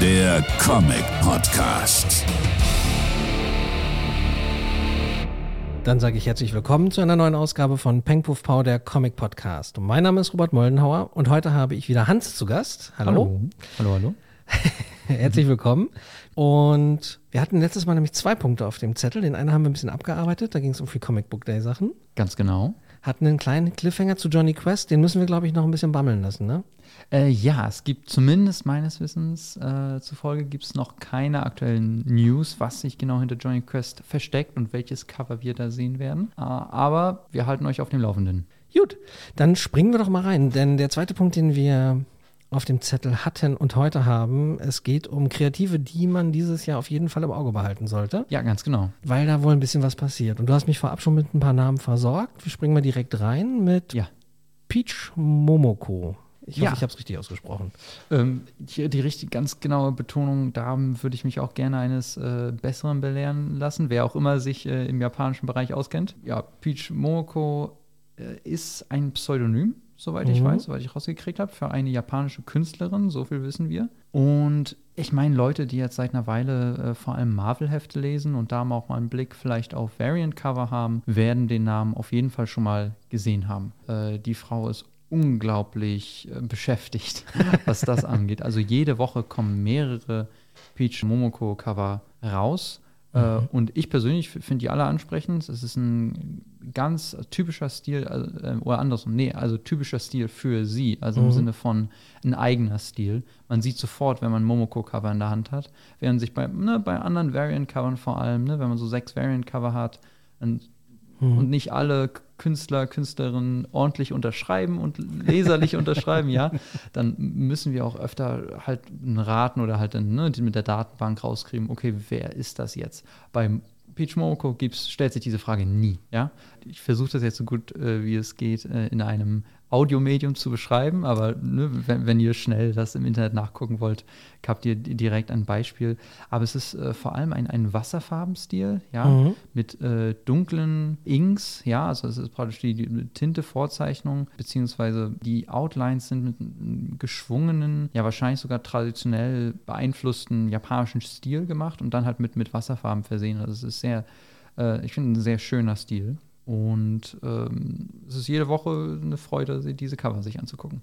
der Comic Podcast. Dann sage ich herzlich willkommen zu einer neuen Ausgabe von Peng Puff Pow, der Comic Podcast. Und mein Name ist Robert Moldenhauer und heute habe ich wieder Hans zu Gast. Hallo. Hallo, hallo. herzlich willkommen. Und wir hatten letztes Mal nämlich zwei Punkte auf dem Zettel. Den einen haben wir ein bisschen abgearbeitet, da ging es um Free Comic Book Day Sachen. Ganz genau. Hatten einen kleinen Cliffhanger zu Johnny Quest, den müssen wir, glaube ich, noch ein bisschen bammeln lassen, ne? Äh, ja, es gibt zumindest meines Wissens äh, zufolge gibt es noch keine aktuellen News, was sich genau hinter Johnny Quest versteckt und welches Cover wir da sehen werden. Äh, aber wir halten euch auf dem Laufenden. Gut, dann springen wir doch mal rein, denn der zweite Punkt, den wir auf dem Zettel hatten und heute haben, es geht um Kreative, die man dieses Jahr auf jeden Fall im Auge behalten sollte. Ja, ganz genau. Weil da wohl ein bisschen was passiert. Und du hast mich vorab schon mit ein paar Namen versorgt. Wir springen mal direkt rein mit Ja. Peach Momoko. Ich hoffe, Ja. ich habe es richtig ausgesprochen. Ähm, hier die richtig ganz genaue Betonung, da würde ich mich auch gerne eines äh, Besseren belehren lassen, wer auch immer sich äh, im japanischen Bereich auskennt. Ja, Peach Momoko äh, ist ein Pseudonym, soweit ich Mhm. weiß, soweit ich rausgekriegt habe, für eine japanische Künstlerin, so viel wissen wir. Und ich meine, Leute, die jetzt seit einer Weile äh, vor allem Marvel-Hefte lesen und da mal auch mal einen Blick vielleicht auf Variant-Cover haben, werden den Namen auf jeden Fall schon mal gesehen haben. Äh, die Frau ist unglaublich äh, beschäftigt, was das angeht. Also jede Woche kommen mehrere Peach Momoko Cover raus. Äh, und ich persönlich finde die alle ansprechend. Es ist ein ganz typischer Stil, also, äh, oder andersrum, nee, also typischer Stil für sie, also im Sinne von ein eigener Stil. Man sieht sofort, wenn man Momoko-Cover in der Hand hat, während sich bei, ne, bei anderen Variant-Covern vor allem, ne, wenn man so sechs Variant-Cover hat, dann und nicht alle Künstler, Künstlerinnen ordentlich unterschreiben und leserlich unterschreiben, ja, dann müssen wir auch öfter halt raten oder halt dann, ne, mit der Datenbank rauskriegen, okay, wer ist das jetzt? Beim Peach Momoko gibt's, stellt sich diese Frage nie, ja. Ich versuche das jetzt so gut äh, wie es geht äh, in einem Audiomedium zu beschreiben, aber ne, wenn, wenn ihr schnell das im Internet nachgucken wollt, habt ihr di- direkt ein Beispiel. Aber es ist äh, vor allem ein, ein Wasserfarbenstil, ja, Mhm. mit äh, dunklen Inks, ja, also es ist praktisch die, die Tinte-Vorzeichnung, beziehungsweise die Outlines sind mit einem geschwungenen, ja wahrscheinlich sogar traditionell beeinflussten japanischen Stil gemacht und dann halt mit, mit Wasserfarben versehen. Also es ist sehr, äh, ich finde, ein sehr schöner Stil. Und ähm, es ist jede Woche eine Freude, diese Cover sich anzugucken.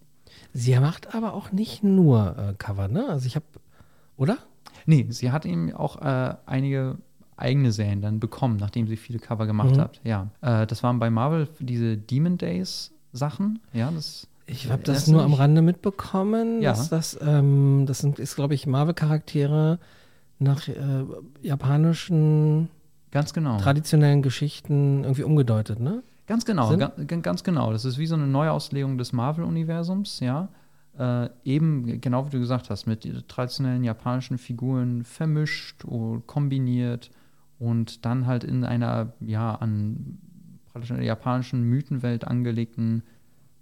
Sie macht aber auch nicht nur äh, Cover, ne? Also ich habe, oder? Nee, sie hat eben auch äh, einige eigene Serien dann bekommen, nachdem sie viele Cover gemacht Mhm. hat. Ja, äh, das waren bei Marvel diese Demon Days Sachen. Ja, das. Ich habe das nur am? Rande mitbekommen. Ja. Dass das, ähm, das sind, ist, glaube ich, Marvel-Charaktere nach äh, japanischen Ganz genau. traditionellen Geschichten irgendwie umgedeutet, ne? Ganz genau, ga, ga- ganz genau. Das ist wie so eine Neuauslegung des Marvel-Universums, ja. Äh, eben, genau wie du gesagt hast, mit traditionellen japanischen Figuren vermischt und kombiniert und dann halt in einer, ja, an praktisch einer japanischen Mythenwelt angelegten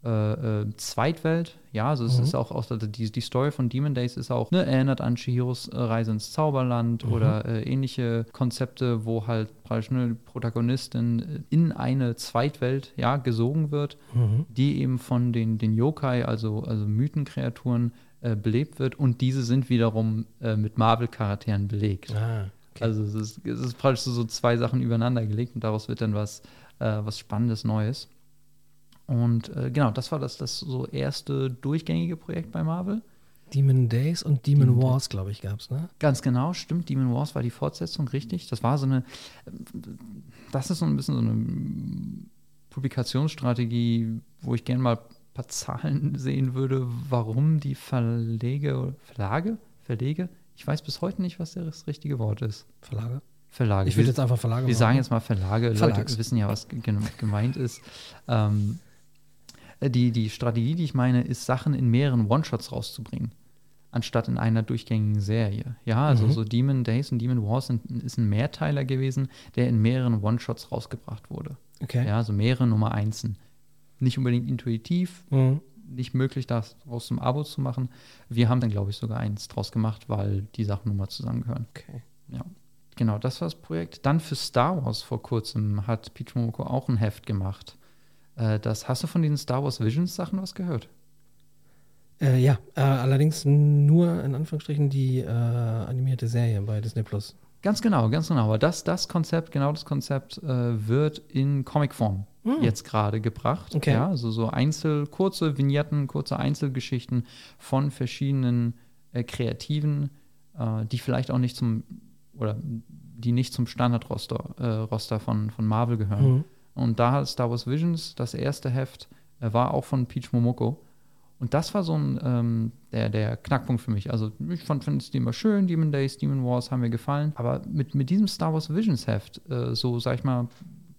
äh, äh, Zweitwelt. Ja, also es Mhm. ist auch, auch die, die Story von Demon Days ist auch, ne, erinnert an Chihiros äh, Reise ins Zauberland Mhm. oder äh, ähnliche Konzepte, wo halt praktisch eine Protagonistin in eine Zweitwelt, ja, gesogen wird, Mhm. die eben von den, den Yokai, also, also Mythenkreaturen, äh, belebt wird und diese sind wiederum äh, mit Marvel-Charakteren belegt. Ah, okay. Also es ist, es ist praktisch so, zwei Sachen übereinander gelegt und daraus wird dann was, was Spannendes Neues. Und äh, genau, das war das, das so erste durchgängige Projekt bei Marvel. Demon Days und Demon, Demon Wars, glaube ich, gab es, ne? Ganz genau, stimmt. Demon Wars war die Fortsetzung, richtig. Das war so eine, das ist so ein bisschen so eine Publikationsstrategie, wo ich gerne mal ein paar Zahlen sehen würde, warum die Verlege, Verlage, Verlege, ich weiß bis heute nicht, was das richtige Wort ist. Verlage. Verlage. Ich Wir- jetzt einfach Verlage Wir machen. sagen jetzt mal Verlage, Verlags. Leute wissen ja, was ge- gemeint ist. Ähm, äh, die, die Strategie, die ich meine, ist, Sachen in mehreren One-Shots rauszubringen, anstatt in einer durchgängigen Serie. Ja, also Mhm. so Demon Days und Demon Wars sind, ist ein Mehrteiler gewesen, der in mehreren One-Shots rausgebracht wurde. Okay. Ja, also mehrere Nummer Einsen. Nicht unbedingt intuitiv, Mhm. nicht möglich, daraus ein Abo zu machen. Wir haben dann, glaube ich, sogar eins draus gemacht, weil die Sachen nun mal zusammengehören. Okay. Ja. Genau, das war das Projekt. Dann für Star Wars vor kurzem hat Peach Momoko auch ein Heft gemacht. Äh, das, hast du von diesen Star Wars Visions Sachen was gehört? Äh, ja, äh, allerdings nur in Anführungsstrichen die äh, animierte Serie bei Disney Plus. Ganz genau, ganz genau. Aber das, das Konzept, genau das Konzept äh, wird in Comicform Hm. jetzt gerade gebracht. Okay. Ja, also so einzel, kurze Vignetten, kurze Einzelgeschichten von verschiedenen äh, Kreativen, äh, die vielleicht auch nicht zum oder die nicht zum Standardroster äh, Roster von, von Marvel gehören. Mhm. Und da hat Star Wars Visions, das erste Heft, äh, war auch von Peach Momoko. Und das war so ein, ähm, der, der Knackpunkt für mich. Also ich fand, fand es immer schön, Demon Days, Demon Wars haben mir gefallen. Aber mit, mit diesem Star Wars Visions Heft, äh, so sag ich mal,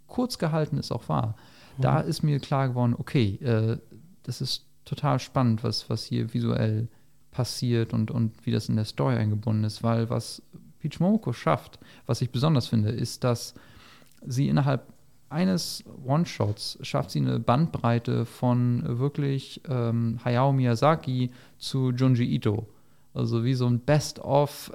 kurz gehalten ist auch wahr, da ist mir klar geworden, okay, äh, das ist total spannend, was, was hier visuell passiert und, und wie das in der Story eingebunden ist. Weil was Peach Momoko schafft, was ich besonders finde, ist, dass sie innerhalb eines One-Shots schafft sie eine Bandbreite von wirklich ähm, Hayao Miyazaki zu Junji Ito. Also wie so ein Best-of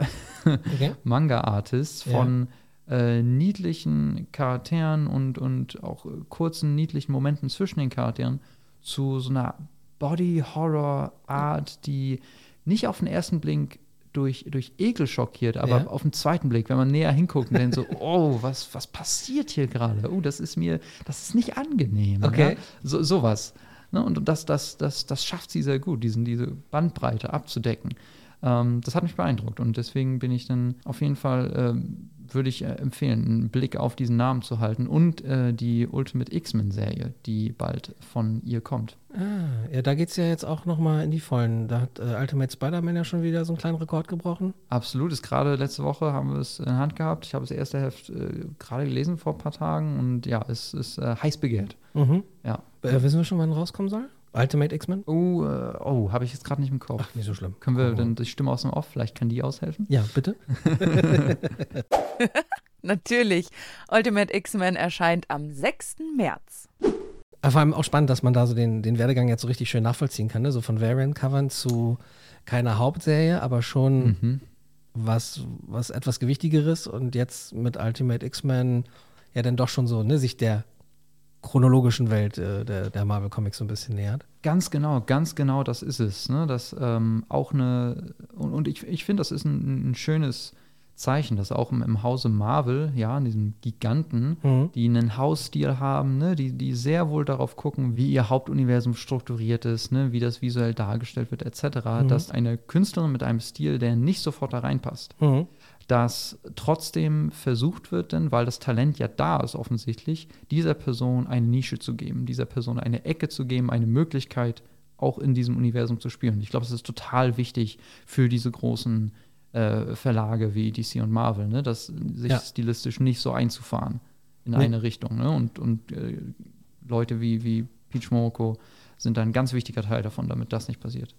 Okay. Manga-Artist Ja. von äh, niedlichen Charakteren und, und auch kurzen, niedlichen Momenten zwischen den Charakteren zu so einer Body-Horror-Art, die nicht auf den ersten Blick durch, durch Ekel schockiert, aber Ja. auf den zweiten Blick, wenn man näher hinguckt und denkt so, oh, was, was passiert hier gerade? Oh, das ist mir, das ist nicht angenehm. Okay. Ja? So, sowas. Ne? Und das, das, das, das schafft sie sehr gut, diesen, diese Bandbreite abzudecken. Ähm, das hat mich beeindruckt und deswegen bin ich dann auf jeden Fall, ähm, würde ich äh, empfehlen, einen Blick auf diesen Namen zu halten und äh, die Ultimate X-Men-Serie, die bald von ihr kommt. Ah, ja, da geht es ja jetzt auch nochmal in die Vollen. Da hat äh, Ultimate Spider-Man ja schon wieder so einen kleinen Rekord gebrochen. Absolut, ist gerade letzte Woche haben wir es in der Hand gehabt. Ich habe das erste Heft äh, gerade gelesen vor ein paar Tagen und ja, es ist äh, heiß begehrt. Mhm. Ja. Äh, wissen wir schon, wann rauskommen soll? Ultimate X-Men? Oh, äh, oh habe ich jetzt gerade nicht im Kopf. Ach, nicht so schlimm. Können wir Gucken denn die Stimme aus dem Off, vielleicht kann die aushelfen? Ja, bitte. Natürlich. Ultimate X-Men erscheint am 6. März. Vor allem auch spannend, dass man da so den, den Werdegang jetzt so richtig schön nachvollziehen kann. Ne? So von Variant-Covern zu keiner Hauptserie, aber schon Mhm. was, was etwas Gewichtigeres und jetzt mit Ultimate X-Men ja dann doch schon so, ne, sich der chronologischen Welt äh, der, der Marvel Comics so ein bisschen nähert. Ganz genau, ganz genau, das ist es. Ne? Das ähm, auch eine, und, und ich, ich finde, das ist ein, ein schönes Zeichen, dass auch im, im Hause Marvel, ja, in diesem Giganten, Mhm. die einen Hausstil haben, ne? die, die sehr wohl darauf gucken, wie ihr Hauptuniversum strukturiert ist, ne? wie das visuell dargestellt wird, etc., dass eine Künstlerin mit einem Stil, der nicht sofort da reinpasst, Mhm. Dass trotzdem versucht wird, denn weil das Talent ja da ist offensichtlich, dieser Person eine Nische zu geben, dieser Person eine Ecke zu geben, eine Möglichkeit, auch in diesem Universum zu spielen. Ich glaube, es ist total wichtig für diese großen äh, Verlage wie DC und Marvel, ne, das sich Ja. stilistisch nicht so einzufahren in Nee. eine Richtung. Ne? Und, und äh, Leute wie, wie Peach Momoko sind ein ganz wichtiger Teil davon, damit das nicht passiert.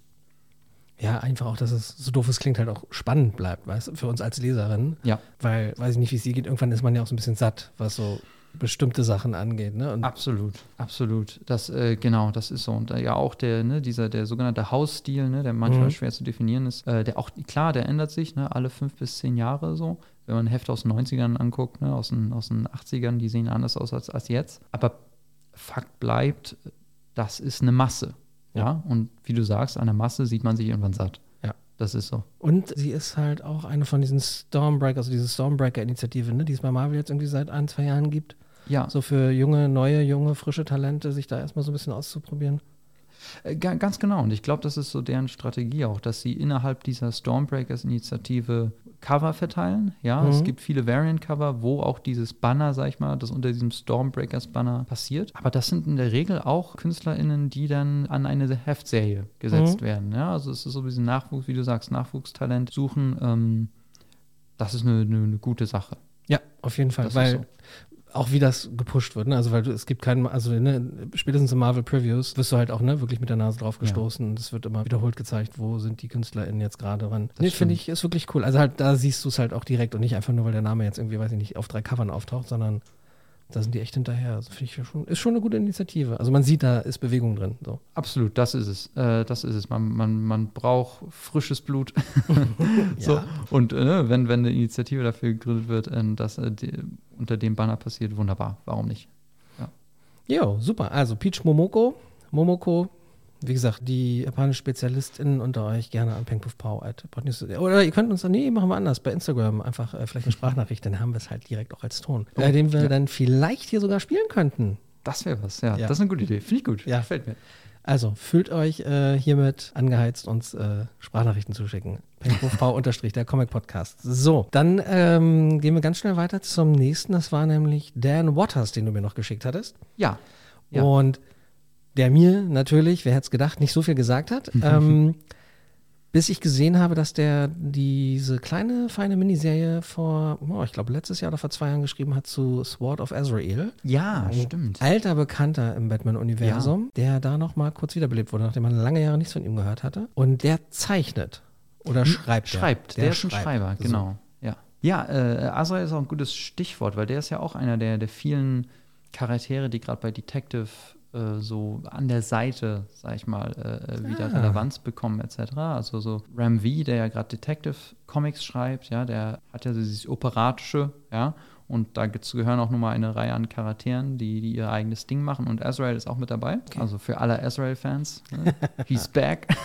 Ja, einfach auch, dass es so doof es klingt, halt auch spannend bleibt, weißt du, für uns als Leserin. Ja. Weil, weiß ich nicht, wie es dir geht, irgendwann ist man ja auch so ein bisschen satt, was so bestimmte Sachen angeht. Ne? Und Absolut, absolut. Das, äh, genau, das ist so. Und äh, ja auch der, ne, dieser, der sogenannte Hausstil, ne, der manchmal Mhm. schwer zu definieren ist, äh, der auch, klar, der ändert sich, ne, alle fünf bis zehn Jahre so. Wenn man Hefte aus den 90ern anguckt, ne, aus, den, aus den 80ern, die sehen anders aus als, als jetzt. Aber Fakt bleibt, das ist eine Masse. Ja. Und wie du sagst, an der Masse sieht man sich irgendwann satt. Ja. Das ist so. Und sie ist halt auch eine von diesen Stormbreaker, also diese Stormbreaker-Initiative, ne, die es bei Marvel jetzt irgendwie seit ein, zwei Jahren gibt. Ja. So für junge, neue, junge, frische Talente, sich da erstmal so ein bisschen auszuprobieren. Äh, ga- Ganz genau. Und ich glaube, das ist so deren Strategie auch, dass sie innerhalb dieser Stormbreakers-Initiative Cover verteilen. Ja, Mhm. es gibt viele Variant-Cover, wo auch dieses Banner, sag ich mal, das unter diesem Stormbreakers-Banner passiert. Aber das sind in der Regel auch KünstlerInnen, die dann an eine Heftserie gesetzt Mhm. werden. Ja, also es ist so ein bisschen Nachwuchs, wie du sagst, Nachwuchstalent suchen. Ähm, das ist eine, eine, eine gute Sache. Ja, auf jeden Fall. Das weil so. Auch wie das gepusht wird, ne? Also weil du, es gibt keinen, also ne, spätestens im Marvel Previews wirst du halt auch ne, wirklich mit der Nase drauf gestoßen und es wird immer wiederholt gezeigt, wo sind die KünstlerInnen jetzt gerade dran. Das Nee, finde ich, ist wirklich cool. Also halt, da siehst du es halt auch direkt und nicht einfach nur, weil der Name jetzt irgendwie, weiß ich nicht, auf drei Covern auftaucht, sondern da sind die echt hinterher. Also finde ich schon, ist schon eine gute Initiative. Also man sieht, da ist Bewegung drin. So. Absolut, das ist es. Äh, das ist es. Man, man, man braucht frisches Blut. so. Ja. Und äh, wenn, wenn eine Initiative dafür gegründet wird, äh, dass äh, die, unter dem Banner passiert, wunderbar. Warum nicht? Jo, super. Also Peach Momoko, Momoko, wie gesagt, die japanischen SpezialistInnen unter euch gerne an pengpuffpow.podnews. Oder ihr könnt uns dann, nee, machen wir anders, bei Instagram einfach äh, vielleicht eine Sprachnachricht, dann haben wir es halt direkt auch als Ton, Oh, äh, den wir ja. dann vielleicht hier sogar spielen könnten. Das wäre was, ja. Ja. Das ist eine gute Idee. Finde ich gut. Ja. Gefällt mir. Also fühlt euch äh, hiermit angeheizt, uns äh, Sprachnachrichten zu schicken. unterstrich der Comic Podcast. So, dann ähm, gehen wir ganz schnell weiter zum nächsten. Das war nämlich Dan Waters, den du mir noch geschickt hattest. Ja. Ja. Und der mir natürlich, wer hätte es gedacht, nicht so viel gesagt hat. ähm, bis ich gesehen habe, dass der diese kleine, feine Miniserie vor, oh, ich glaube, letztes Jahr oder vor zwei Jahren geschrieben hat zu Sword of Azrael. Ja, Ein stimmt. Alter Bekannter im Batman-Universum, der da noch mal kurz wiederbelebt wurde, nachdem man lange Jahre nichts von ihm gehört hatte. Und der zeichnet oder schreibt. der? Schreibt, der, ist ein. Schreiber, So. genau. Ja, ja äh, Azrael ist auch ein gutes Stichwort, weil der ist ja auch einer der, der vielen Charaktere, die gerade bei Detective äh, so an der Seite, sag ich mal, äh, äh, wieder Ah. Relevanz bekommen etc. Also so Ram V, der ja gerade Detective Comics schreibt, ja, der hat ja so dieses operatische, ja, und da gehören auch nochmal eine Reihe an Charakteren, die, die ihr eigenes Ding machen und Azrael ist auch mit dabei, also für alle Azrael-Fans, ne? he's back.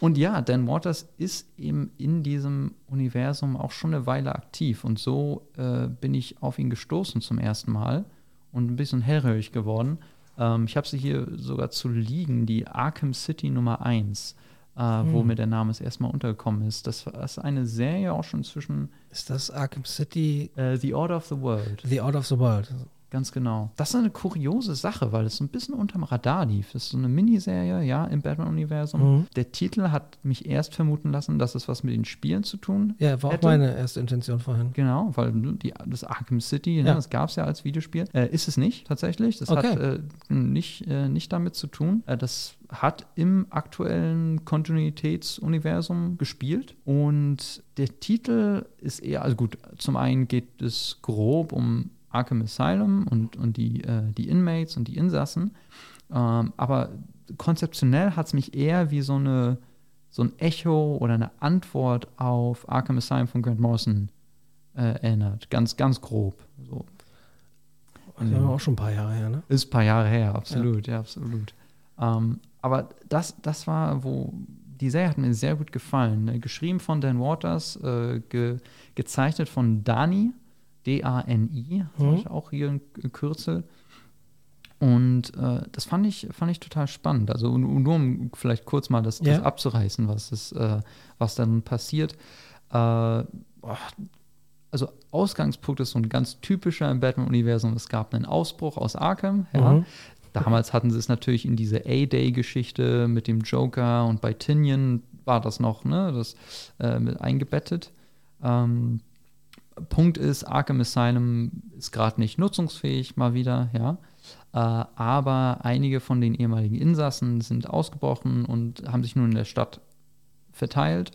Und ja, Dan Waters ist eben in diesem Universum auch schon eine Weile aktiv. Und so äh, bin ich auf ihn gestoßen zum ersten Mal und ein bisschen hellhörig geworden. Ähm, ich habe sie hier sogar zu liegen, die Arkham City Nummer 1, äh, wo mir der Name das erste Mal untergekommen ist. Das ist eine Serie auch schon zwischen Ist das Arkham City, äh, The Order of the World. The Out of the World? Ganz genau. Das ist eine kuriose Sache, weil es so ein bisschen unterm Radar lief. Das ist so eine Miniserie, ja, im Batman-Universum. Mhm. Der Titel hat mich erst vermuten lassen, dass es was mit den Spielen zu tun Ja, war auch hätte. meine erste Intention vorhin. Genau, weil die, das Arkham City, Ja. ne, das gab es ja als Videospiel. Äh, ist es nicht, tatsächlich. Das Okay. hat äh, nicht, äh, nicht damit zu tun. Äh, das hat im aktuellen Kontinuitätsuniversum gespielt. Und der Titel ist eher, also gut, zum einen geht es grob um Arkham Asylum und, und die, äh, die Inmates und die Insassen. Ähm, aber konzeptionell hat es mich eher wie so eine so ein Echo oder eine Antwort auf Arkham Asylum von Grant Morrison äh, erinnert. Ganz, ganz grob. So. Das ist auch schon ein paar Jahre her, ne? Ist ein paar Jahre her, absolut, ja, absolut. Ähm, aber das, das war, wo die Serie hat mir sehr gut gefallen. Ne? Geschrieben von Dan Waters, äh, ge, gezeichnet von Dani, D-A-N-I, Mhm. auch hier ein Kürzel. Und äh, das fand ich, fand ich total spannend. Also nur um vielleicht kurz mal das, Ja. das abzureißen, was, ist, äh, was dann passiert. Äh, also Ausgangspunkt ist so ein ganz typischer im Batman-Universum. Es gab einen Ausbruch aus Arkham. Ja. Mhm. Damals hatten sie es natürlich in diese A-Day-Geschichte mit dem Joker und bei Tinian war das noch, ne, das äh, mit eingebettet. Ähm, Punkt ist, Arkham Asylum ist gerade nicht nutzungsfähig, mal wieder, ja. Äh, aber einige von den ehemaligen Insassen sind ausgebrochen und haben sich nun in der Stadt verteilt.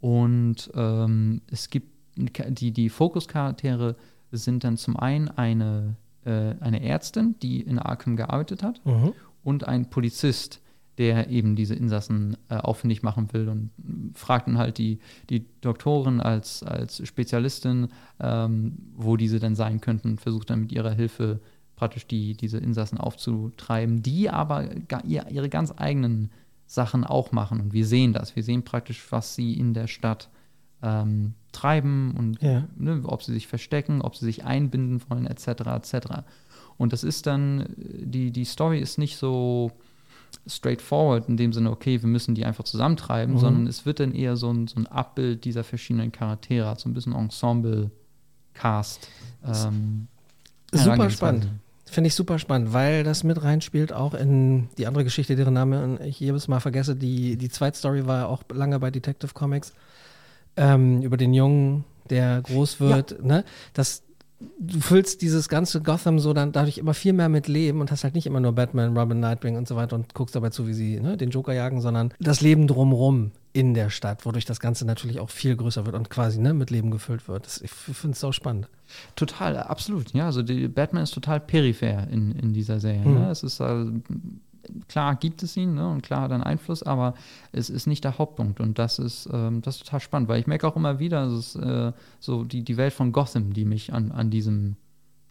Und ähm, es gibt die, die Fokuscharaktere sind dann zum einen eine, äh, eine Ärztin, die in Arkham gearbeitet hat, Mhm. und ein Polizist, der eben diese Insassen äh, auffindig machen will und fragt dann halt die, die Doktorin als, als Spezialistin, ähm, wo diese denn sein könnten und versucht dann mit ihrer Hilfe praktisch die, diese Insassen aufzutreiben, die aber ihr, ihre ganz eigenen Sachen auch machen. Und wir sehen das. Wir sehen praktisch, was sie in der Stadt ähm, treiben und Ja. ne, ob sie sich verstecken, ob sie sich einbinden wollen, etc. etc. Und das ist dann, äh, die, die Story ist nicht so straightforward in dem Sinne, okay, wir müssen die einfach zusammentreiben, Mhm. sondern es wird dann eher so ein, so ein Abbild dieser verschiedenen Charaktere, so ein bisschen Ensemble-Cast. Ähm, Super spannend. Finde ich super spannend, weil das mit reinspielt auch in die andere Geschichte, deren Name ich jedes Mal vergesse. Die, die Zweitstory war auch lange bei Detective Comics. Ähm, über den Jungen, der groß wird. Ne? Das, du füllst dieses ganze Gotham so dann dadurch immer viel mehr mit Leben und hast halt nicht immer nur Batman, Robin, Nightwing und so weiter und guckst dabei zu, wie sie ne, den Joker jagen, sondern das Leben drumrum in der Stadt, wodurch das Ganze natürlich auch viel größer wird und quasi ne, mit Leben gefüllt wird. Das, ich finde es so spannend. Total, absolut. Ja, also die Batman ist total peripher in, in dieser Serie. Mhm. Ne? Es ist äh, klar gibt es ihn ne? und klar hat er einen Einfluss, aber es ist nicht der Hauptpunkt und das ist, ähm, das ist total spannend, weil ich merke auch immer wieder, es ist äh, so die, die Welt von Gotham, die mich an, an diesem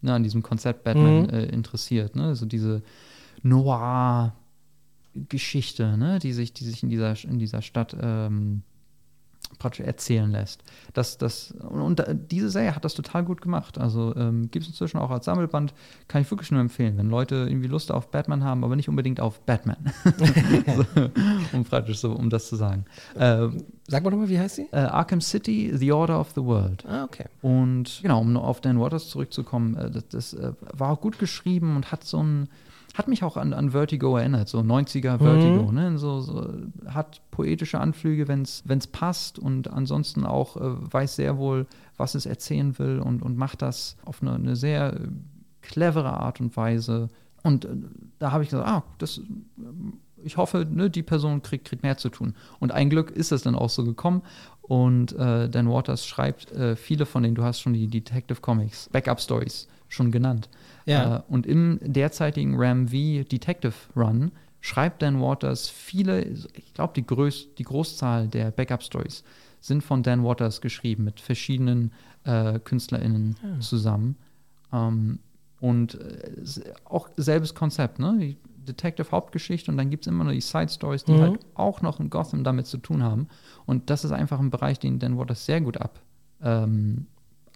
ne, an diesem Konzept Batman Mhm. äh, interessiert. Ne? Also diese Noir Geschichte, ne, die sich, die sich in dieser, in dieser Stadt ähm, praktisch erzählen lässt. Das, das, und, und diese Serie hat das total gut gemacht. Also ähm, gibt es inzwischen auch als Sammelband, kann ich wirklich nur empfehlen, wenn Leute irgendwie Lust auf Batman haben, aber nicht unbedingt auf Batman. so, um praktisch so, um das zu sagen. Äh, Sag mal nochmal, wie heißt sie? äh, Arkham City, The Order of the World. Ah, okay. Und genau, um auf Dan Waters zurückzukommen, äh, das, das äh, war auch gut geschrieben und hat so ein, hat mich auch an, an Vertigo erinnert, so 90er Vertigo, ne? So, so, hat poetische Anflüge, wenn es passt und ansonsten auch äh, weiß sehr wohl, was es erzählen will und, und macht das auf eine, eine sehr äh, clevere Art und Weise. Und äh, da habe ich gesagt, ah, das, ich hoffe, ne, die Person kriegt, kriegt mehr zu tun. Und ein Glück ist es dann auch so gekommen. Und äh, Dan Waters schreibt äh, viele von denen, du hast schon die Detective Comics, Backup Stories schon genannt. Ja. Äh, und im derzeitigen Ram V Detective Run schreibt Dan Waters viele, ich glaube, die, Größ die Großzahl der Backup Stories sind von Dan Waters geschrieben, mit verschiedenen äh, KünstlerInnen zusammen. Ähm, und äh, auch selbes Konzept, ne? Die Detective-Hauptgeschichte und dann gibt es immer noch die Side-Stories, die Mhm. halt auch noch in Gotham damit zu tun haben. Und das ist einfach ein Bereich, den Dan Waters sehr gut ab, ähm,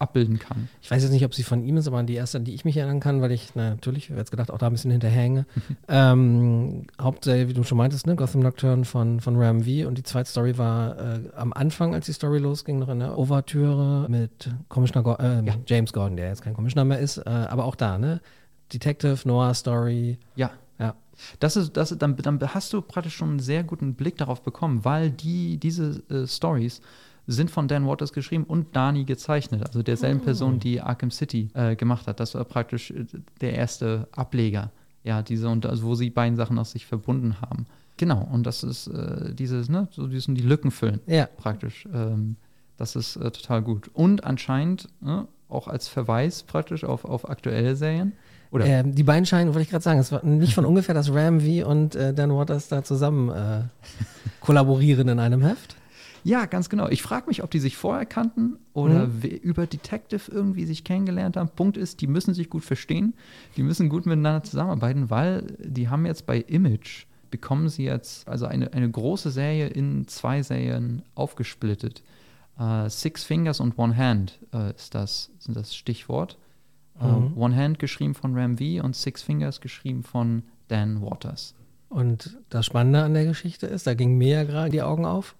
abbilden kann. Ich weiß jetzt nicht, ob sie von ihm ist, aber die erste, an die ich mich erinnern kann, weil ich, na, natürlich, ich jetzt gedacht, auch da ein bisschen hinterhänge. ähm, Hauptserie, wie du schon meintest, ne? Gotham Nocturne von, von Ram V. Und die zweite Story war äh, am Anfang, als die Story losging, noch in der Ouvertüre mit Commissioner Go äh, Ja. James Gordon, der jetzt kein Commissioner mehr ist, äh, aber auch da, ne? Detective, Noir Story. Ja, Ja. Das ist, das, dann, dann hast du praktisch schon einen sehr guten Blick darauf bekommen, weil die, diese äh, Stories sind von Dan Waters geschrieben und Dani gezeichnet, also derselben Person, die Arkham City äh, gemacht hat. Das war praktisch äh, der erste Ableger, ja, diese und also wo sie beiden Sachen aus sich verbunden haben. Genau, und das ist äh, dieses, ne, so die sind die Lücken füllen Ja. praktisch. Ähm, das ist äh, total gut. Und anscheinend ne, auch als Verweis praktisch auf, auf aktuelle Serien. Oder Ähm, die beiden scheinen, wollte ich gerade sagen, es war nicht von ungefähr, dass Ram V und äh, Dan Waters da zusammen äh, kollaborieren in einem Heft. Ja, ganz genau. Ich frage mich, ob die sich vorher kannten oder Mhm. über Detective irgendwie sich kennengelernt haben. Punkt ist, die müssen sich gut verstehen. Die müssen gut miteinander zusammenarbeiten, weil die haben jetzt bei Image, bekommen sie jetzt also eine, eine große Serie in zwei Serien aufgesplittet. Äh, Six Fingers und One Hand äh, ist das, sind das Stichwort. Äh, Mhm. One Hand geschrieben von Ram V und Six Fingers geschrieben von Dan Waters. Und das Spannende an der Geschichte ist, da ging mir ja gerade die Augen auf.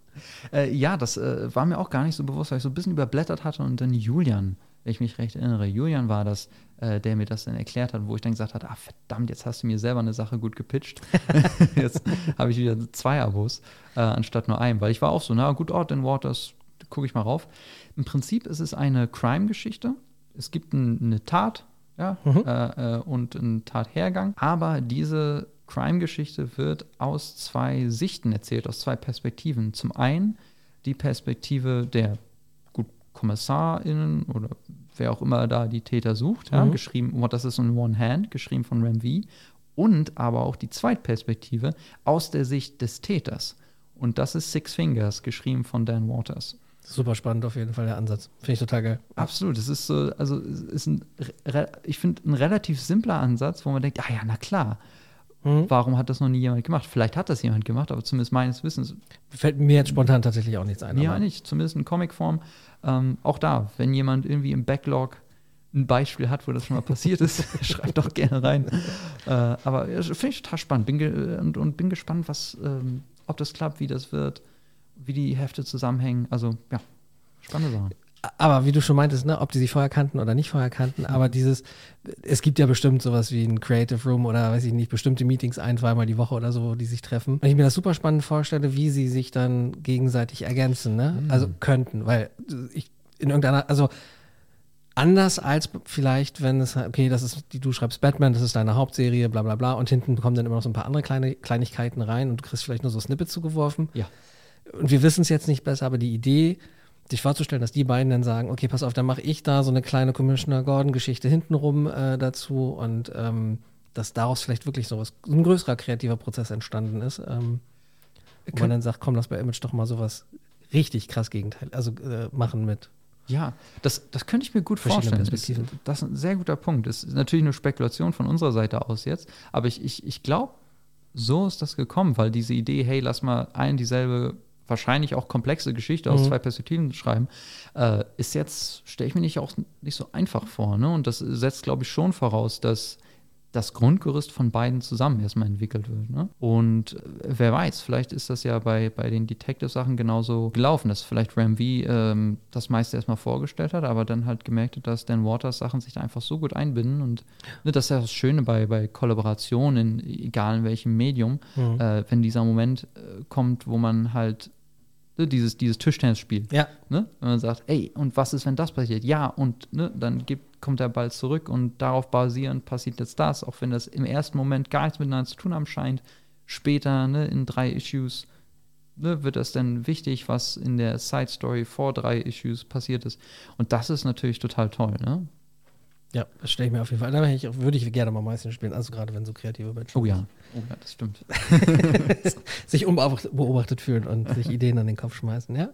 Äh, ja, das äh, war mir auch gar nicht so bewusst, weil ich so ein bisschen überblättert hatte und dann Julian, wenn ich mich recht erinnere, Julian war das, äh, der mir das dann erklärt hat, wo ich dann gesagt habe, ah verdammt, jetzt hast du mir selber eine Sache gut gepitcht. jetzt habe ich wieder zwei Abos äh, anstatt nur einem, weil ich war auch so, na gut, oh, Dan Waters, gucke ich mal rauf. Im Prinzip ist es eine Crime-Geschichte. Es gibt ein, eine Tat, ja, äh, äh, und einen Tathergang, aber diese Crime-Geschichte wird aus zwei Sichten erzählt, aus zwei Perspektiven. Zum einen die Perspektive der gut KommissarInnen oder wer auch immer da die Täter sucht, ja, Mhm. geschrieben, oh, das ist in One Hand, geschrieben von Ram V. Und aber auch die Zweitperspektive aus der Sicht des Täters. Und das ist Six Fingers, geschrieben von Dan Waters. Super spannend auf jeden Fall der Ansatz. Finde ich total geil. Absolut, es ist so, also ist ein, ich finde, ein relativ simpler Ansatz, wo man denkt, ah ja, na klar, Mhm. warum hat das noch nie jemand gemacht? Vielleicht hat das jemand gemacht, aber zumindest meines Wissens Fällt mir jetzt spontan tatsächlich auch nichts ein. aber- nicht, zumindest in Comicform. Ähm, auch da, wenn jemand irgendwie im Backlog ein Beispiel hat, wo das schon mal passiert ist, schreibt doch gerne rein. Äh, aber ja, finde ich total spannend bin ge und, und bin gespannt, was, ähm, ob das klappt, wie das wird, wie die Hefte zusammenhängen. Also ja, spannende Sachen. Aber wie du schon meintest, ne, ob die sich vorher kannten oder nicht vorher kannten, aber dieses, es gibt ja bestimmt sowas wie ein Creative Room oder weiß ich nicht, bestimmte Meetings ein, zweimal die Woche oder so, wo die sich treffen. Wenn ich mir das super spannend vorstelle, wie sie sich dann gegenseitig ergänzen, ne? Also könnten, weil ich in irgendeiner, also anders als vielleicht, wenn es, okay, das ist, die, du schreibst Batman, das ist deine Hauptserie, bla bla bla, und hinten kommen dann immer noch so ein paar andere kleine Kleinigkeiten rein und du kriegst vielleicht nur so Snippets zugeworfen Ja. und wir wissen es jetzt nicht besser, aber die Idee, sich vorzustellen, dass die beiden dann sagen, okay, pass auf, dann mache ich da so eine kleine Commissioner Gordon-Geschichte hintenrum äh, dazu und ähm, dass daraus vielleicht wirklich so was, so ein größerer kreativer Prozess entstanden ist. Ähm, wo man dann sagt, komm, lass bei Image doch mal sowas richtig krass Gegenteil, also äh, machen mit. Ja, das, das könnte ich mir gut vorstellen. Das, Perspektiven. das ist ein sehr guter Punkt. Das ist natürlich eine Spekulation von unserer Seite aus jetzt, aber ich, ich, ich glaube, so ist das gekommen, weil diese Idee, hey, lass mal ein dieselbe, wahrscheinlich auch komplexe Geschichte aus Mhm. zwei Perspektiven schreiben, äh, ist jetzt, stelle ich mir nicht auch nicht so einfach vor. Ne? Und das setzt, glaube ich, schon voraus, dass das Grundgerüst von beiden zusammen erstmal entwickelt wird. Ne? Und äh, wer weiß, vielleicht ist das ja bei, bei den Detective-Sachen genauso gelaufen, dass vielleicht Ram V ähm, das meiste erstmal vorgestellt hat, aber dann halt gemerkt hat, dass Dan Waters Sachen sich da einfach so gut einbinden. Und ne, das ist ja das Schöne bei, bei Kollaborationen, egal in welchem Medium, Mhm. äh, wenn dieser Moment äh, kommt, wo man halt ne, dieses, dieses Tischtennisspiel Ja, Ne? Wenn man sagt, ey, und was ist, wenn das passiert? Ja, und ne, dann gibt, kommt der Ball zurück und darauf basierend passiert jetzt das, auch wenn das im ersten Moment gar nichts miteinander zu tun haben scheint. Später, ne, in drei Issues, ne, wird das dann wichtig, was in der Side Story vor drei Issues passiert ist. Und das ist natürlich total toll, ne? Ja, das stelle ich mir auf jeden Fall. Da ich, würde ich gerne mal meistens spielen, also gerade wenn so kreative Menschen Oh ja. Oh ja, das stimmt. sich unbeobachtet beobachtet fühlen und sich Ideen an den Kopf schmeißen, ja?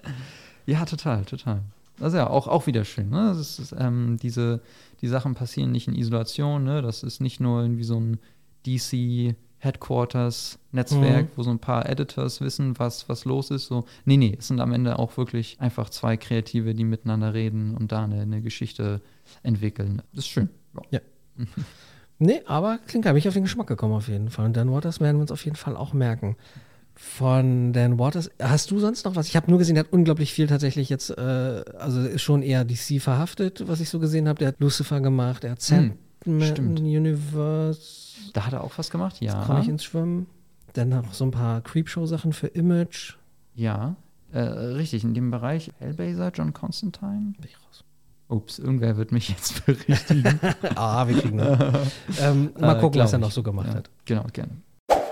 Ja, total, total. Das ist ja auch, auch wieder schön. Ne? Das ist, ähm, diese, die Sachen passieren nicht in Isolation. Ne? Das ist nicht nur irgendwie so ein DC Headquarters Netzwerk, Mhm. wo so ein paar Editors wissen, was, was los ist. So, nee, nee, es sind am Ende auch wirklich einfach zwei Kreative, die miteinander reden und da eine, eine Geschichte entwickeln. Das ist schön. Ja. Nee, aber klingt geil. Bin ich auf den Geschmack gekommen auf jeden Fall. Und Dan Waters werden wir uns auf jeden Fall auch merken. Von Dan Waters, hast du sonst noch was? Ich habe nur gesehen, der hat unglaublich viel tatsächlich jetzt, äh, also ist schon eher DC verhaftet, was ich so gesehen habe. Der hat Lucifer gemacht, er hat Hm, Sandman stimmt. Universe, Da hat er auch was gemacht? Ja. komme ich ins Schwimmen. Dann noch so ein paar Creepshow-Sachen für Image. Ja. Äh, richtig, in dem Bereich Hellblazer, John Constantine. Bin ich raus. Ups, irgendwer wird mich jetzt berichtigen. ah, wir kriegen ähm, mal Äh, gucken, was glaub er noch so gemacht ja, hat. Genau, gerne.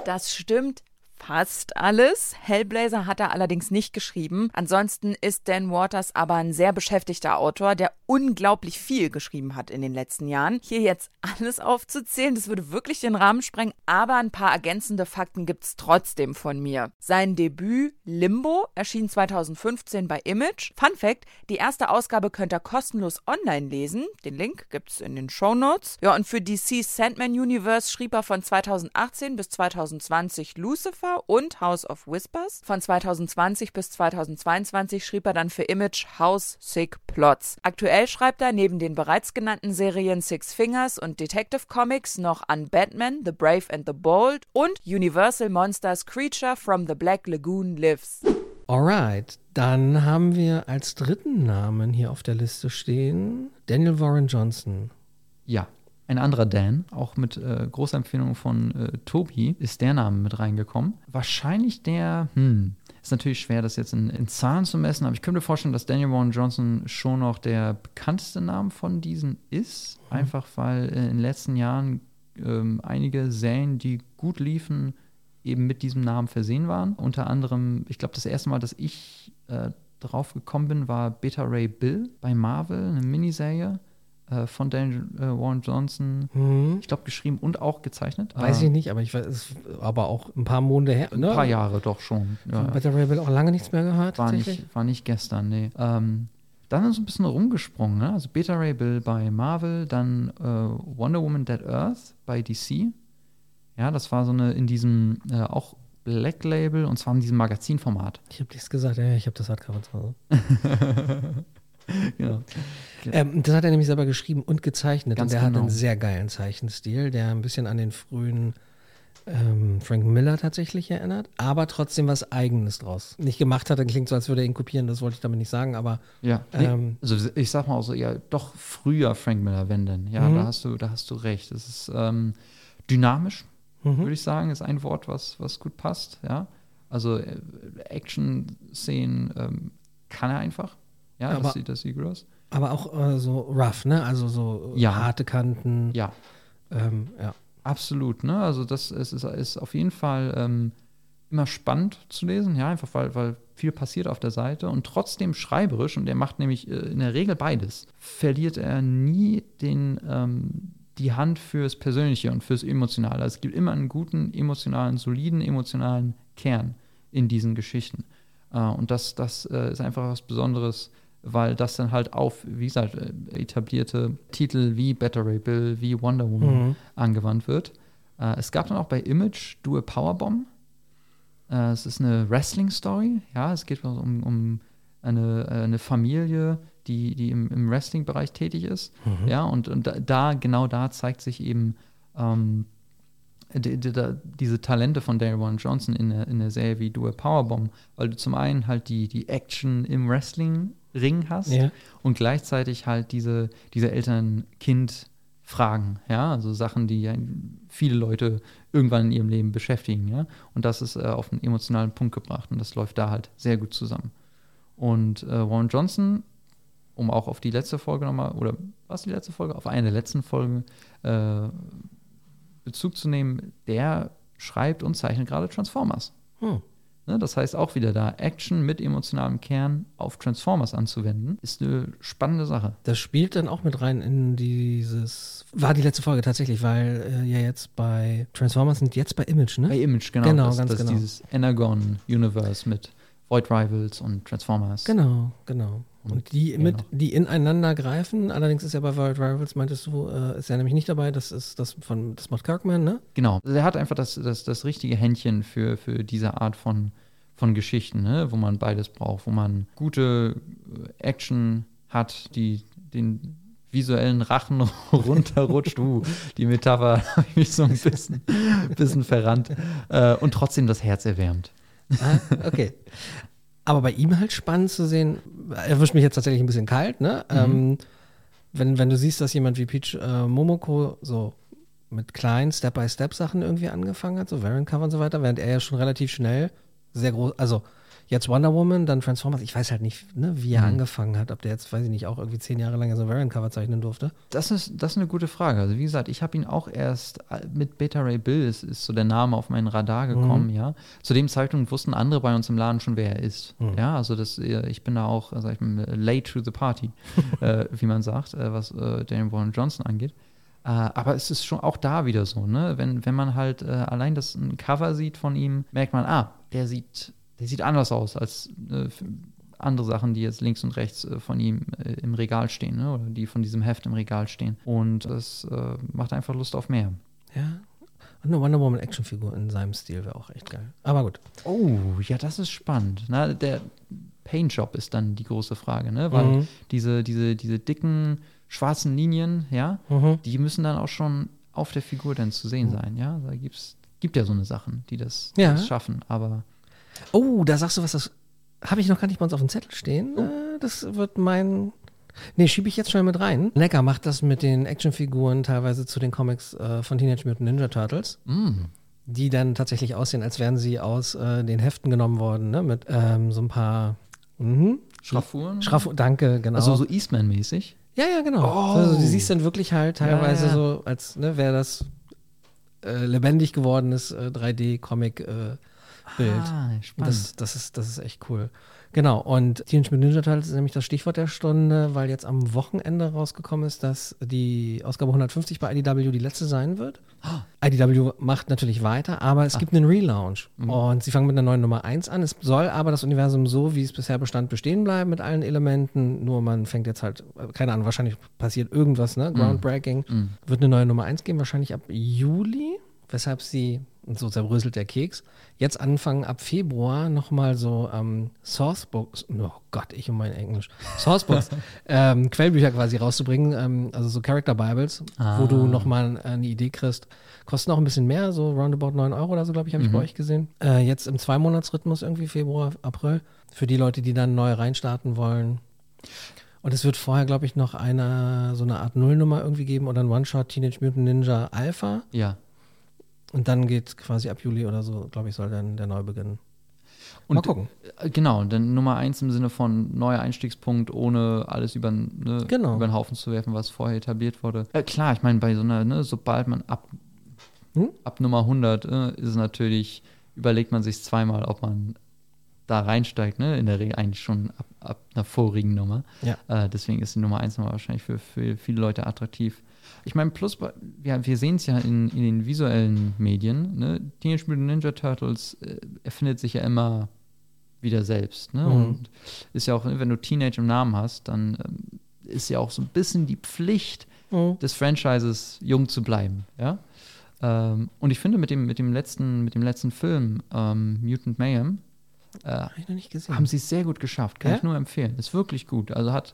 Das stimmt fast alles. Hellblazer hat er allerdings nicht geschrieben. Ansonsten ist Dan Waters aber ein sehr beschäftigter Autor, der unglaublich viel geschrieben hat in den letzten Jahren. Hier jetzt alles aufzuzählen, das würde wirklich den Rahmen sprengen, aber ein paar ergänzende Fakten gibt's trotzdem von mir. Sein Debüt Limbo erschien 2015 bei Image. Fun Fact, die erste Ausgabe könnt ihr kostenlos online lesen. Den Link gibt's in den Show Notes. Ja, und für DC's Sandman Universe schrieb er von 2018 bis 2020 Lucifer und House of Whispers. Von 2020 bis 2022 schrieb er dann für Image House Sick Plots. Aktuell schreibt er neben den bereits genannten Serien Six Fingers und Detective Comics noch an Batman, The Brave and the Bold und Universal Monsters Creature from the Black Lagoon Lives. Alright, dann haben wir als dritten Namen hier auf der Liste stehen Daniel Warren Johnson. Ja, ein anderer Dan, auch mit äh, großer Empfehlung von äh, Tobi, ist der Name mit reingekommen. Wahrscheinlich der, hm, ist natürlich schwer, das jetzt in, in Zahlen zu messen, aber ich könnte mir vorstellen, dass Daniel Warren Johnson schon noch der bekannteste Name von diesen ist. Einfach weil äh, in den letzten Jahren ähm, einige Serien, die gut liefen, eben mit diesem Namen versehen waren. Unter anderem, ich glaube, das erste Mal, dass ich äh, drauf gekommen bin, war Beta Ray Bill bei Marvel, eine Miniserie äh, von Daniel äh, Warren Johnson. Hm. Ich glaube, geschrieben und auch gezeichnet. Weiß Äh, ich nicht, aber ich weiß, aber auch ein paar Monate her. Ein ne? paar Jahre doch schon. Ja, Better Ray Bill auch lange nichts mehr gehört. war, nicht, war nicht gestern, nee. Ähm, dann ist ein bisschen rumgesprungen, ne? Also Beta Ray Bill bei Marvel, dann äh, Wonder Woman Dead Earth bei DC. Ja, das war so eine in diesem äh, auch Black Label und zwar in diesem Magazinformat. Ich habe nichts gesagt, ja, ich habe das Hardcover zu Hause. Genau. Ähm, das hat er nämlich selber geschrieben und gezeichnet. Ganz und der hat genau. einen sehr geilen Zeichenstil, der ein bisschen an den frühen ähm, Frank Miller tatsächlich erinnert, aber trotzdem was Eigenes draus. Nicht gemacht hat, dann klingt so, als würde er ihn kopieren, das wollte ich damit nicht sagen, aber Ja, nee, Ähm, also ich sag mal auch so, ja, doch früher Frank Miller, wenn denn. Ja, Mhm. da hast du, da hast du recht. Es ist ähm, dynamisch, mhm. würde ich sagen, ist ein Wort, was, was gut passt, ja. Also äh, Action-Szenen ähm, kann er einfach. Ja, Aber- das sieht, das aus. aber auch äh, so rough, ne? Also so Ja. harte Kanten. Ja, Ähm, ja. absolut, ne? Also das es ist, ist auf jeden Fall ähm, immer spannend zu lesen, ja, einfach weil, weil viel passiert auf der Seite und trotzdem schreiberisch, und er macht nämlich äh, in der Regel beides, verliert er nie den, ähm, die Hand fürs Persönliche und fürs Emotionale. Also es gibt immer einen guten, emotionalen, soliden, emotionalen Kern in diesen Geschichten. Äh, und das, das äh, ist einfach was Besonderes, weil das dann halt auf, wie gesagt, äh, etablierte Titel wie Better Ray Bill, wie Wonder Woman Mhm. angewandt wird. Äh, es gab dann auch bei Image Do a Powerbomb. Äh, es ist eine Wrestling-Story. Ja, es geht um, um eine, äh, eine Familie, die, die im, im Wrestling-Bereich tätig ist. Ja, und, und da- da, genau da zeigt sich eben ähm, die, die, diese Talente von Daryl Warren Johnson in der, in der Serie wie Do a Powerbomb, weil du zum einen halt die, die Action im Wrestling-Ring hast Ja. und gleichzeitig halt diese, diese Eltern-Kind-Fragen, ja, also Sachen, die ja viele Leute irgendwann in ihrem Leben beschäftigen, ja, und das ist äh, auf einen emotionalen Punkt gebracht und das läuft da halt sehr gut zusammen. Und äh, Warren Johnson, um auch auf die letzte Folge nochmal, oder was die letzte Folge? Auf eine der letzten Folgen äh, Bezug zu nehmen, der schreibt und zeichnet gerade Transformers. Hm. Ne, das heißt auch wieder da, Action mit emotionalem Kern auf Transformers anzuwenden, ist eine spannende Sache. Das spielt dann auch mit rein in dieses. War die letzte Folge tatsächlich, weil äh, ja jetzt bei Transformers sind jetzt bei Image, ne? Bei Image, genau. Genau, das, ganz das genau. dieses Energon-Universe mit Void Rivals und Transformers. Genau, genau. Und die mit, die ineinander greifen, allerdings ist ja bei World Rivals, meintest du, äh, ist ja nämlich nicht dabei, das ist das von das Matt Kirkman, ne? Genau. Also er hat einfach das, das, das richtige Händchen für, für diese Art von, von Geschichten, ne? wo man beides braucht, wo man gute äh, Action hat, die den visuellen Rachen runterrutscht. Uh, die Metapher habe ich mich so ein bisschen, bisschen verrannt. Äh, und trotzdem das Herz erwärmt. Ah, okay. Aber bei ihm halt spannend zu sehen, erwischt mich jetzt tatsächlich ein bisschen kalt, ne? Ähm, wenn, wenn du siehst, dass jemand wie Peach äh, Momoko so mit kleinen Step-by-Step-Sachen irgendwie angefangen hat, so Variant-Cover und so weiter, während er ja schon relativ schnell sehr groß, also jetzt Wonder Woman, dann Transformers, ich weiß halt nicht, ne, wie er angefangen hat, ob der jetzt, weiß ich nicht, auch irgendwie zehn Jahre lang so Variant-Cover zeichnen durfte. Das ist, das ist eine gute Frage. Also wie gesagt, ich habe ihn auch erst äh, mit Beta Ray Bill, ist, ist so der Name auf meinen Radar gekommen, ja. Zu dem Zeitpunkt wussten andere bei uns im Laden schon, wer er ist. Ja, also das, äh, ich bin da auch, äh, sag ich mal, late to the party, äh, wie man sagt, äh, was äh, Daniel Warren Johnson angeht. Äh, aber es ist schon auch da wieder so, ne? Wenn, wenn man halt äh, allein das ein Cover sieht von ihm, merkt man, ah, der sieht, der sieht anders aus als äh, andere Sachen, die jetzt links und rechts äh, von ihm äh, im Regal stehen, ne? oder die von diesem Heft im Regal stehen. Und das äh, macht einfach Lust auf mehr. Ja. Und eine Wonder Woman Actionfigur in seinem Stil wäre auch echt geil. Aber gut. Oh, ja, das ist spannend. Na, der Paintjob ist dann die große Frage, ne? Weil Mhm. diese, diese, diese dicken schwarzen Linien, ja, Mhm. die müssen dann auch schon auf der Figur dann zu sehen sein, ja. Da gibt's, gibt ja so eine Sachen, die das, die Ja. das schaffen. Aber Oh, da sagst du was, das habe ich noch gar nicht bei uns auf dem Zettel stehen. Äh, Das wird mein. Nee, schiebe ich jetzt schnell mit rein. Necker macht das mit den Actionfiguren teilweise zu den Comics äh, von Teenage Mutant Ninja Turtles, mm, die dann tatsächlich aussehen, als wären sie aus äh, den Heften genommen worden, ne? Mit ähm, so ein paar. Mhm. Schraffuren. Schraff, danke, genau. Also so Eastman-mäßig. ja, ja, genau. Oh. Also, du siehst dann wirklich halt teilweise Ja, ja. so, als ne, wäre das äh, lebendig gewordenes äh, 3D-Comic-Bild. Ah, spannend. Das, das, ist, das ist echt cool. Genau, und Teenage Mutant Ninja Turtles ist nämlich das Stichwort der Stunde, weil jetzt am Wochenende rausgekommen ist, dass die Ausgabe 150 bei IDW die letzte sein wird. IDW macht natürlich weiter, aber es gibt einen Relaunch. Und sie fangen mit einer neuen Nummer 1 an. Es soll aber das Universum so, wie es bisher bestand, bestehen bleiben mit allen Elementen. Nur man fängt jetzt halt, keine Ahnung, wahrscheinlich passiert irgendwas, ne? Groundbreaking. Wird eine neue Nummer 1 geben, wahrscheinlich ab Juli weshalb sie, und so zerbröselt der Keks, jetzt anfangen ab Februar nochmal so ähm, Sourcebooks, oh Gott, ich und mein Englisch, Sourcebooks, ähm, Quellbücher quasi rauszubringen, ähm, also so Character Bibles, wo du nochmal eine Idee kriegst. Kosten auch ein bisschen mehr, so roundabout 9 Euro oder so, glaube ich, habe ich bei euch gesehen. Äh, jetzt im Zwei-Monats-Rhythmus irgendwie Februar, April, für die Leute, die dann neu reinstarten wollen. Und es wird vorher, glaube ich, noch eine, so eine Art Nullnummer irgendwie geben oder ein One-Shot Teenage Mutant Ninja Alpha. ja. Und dann geht quasi ab Juli oder so, glaube ich, soll dann der Neubeginn. Und Mal gucken. äh, Genau, dann Nummer eins im Sinne von neuer Einstiegspunkt, ohne alles über, ne, Genau. über den Haufen zu werfen, was vorher etabliert wurde. Äh, klar, ich meine, bei so einer, ne, sobald man ab, Hm? ab Nummer 100 äh, ist natürlich, überlegt man sich zweimal, ob man da reinsteigt, ne? in der Regel eigentlich schon ab, ab einer vorigen Nummer. Ja. Äh, deswegen ist die Nummer 1 Nummer wahrscheinlich für, für viele Leute attraktiv. Ich meine, plus, ja, wir sehen es ja in, in den visuellen Medien. Ne? Teenage Mutant Ninja Turtles äh, erfindet sich ja immer wieder selbst. Ne? Mhm. Und ist ja auch, wenn du Teenage im Namen hast, dann ähm, ist ja auch so ein bisschen die Pflicht Mhm. des Franchises, jung zu bleiben. Ja? Ähm, und ich finde, mit dem, mit dem, letzten, mit dem letzten Film, ähm, Mutant Mayhem, äh, gesehen. haben sie es sehr gut geschafft. Kann Ja? ich nur empfehlen. Ist wirklich gut. Also hat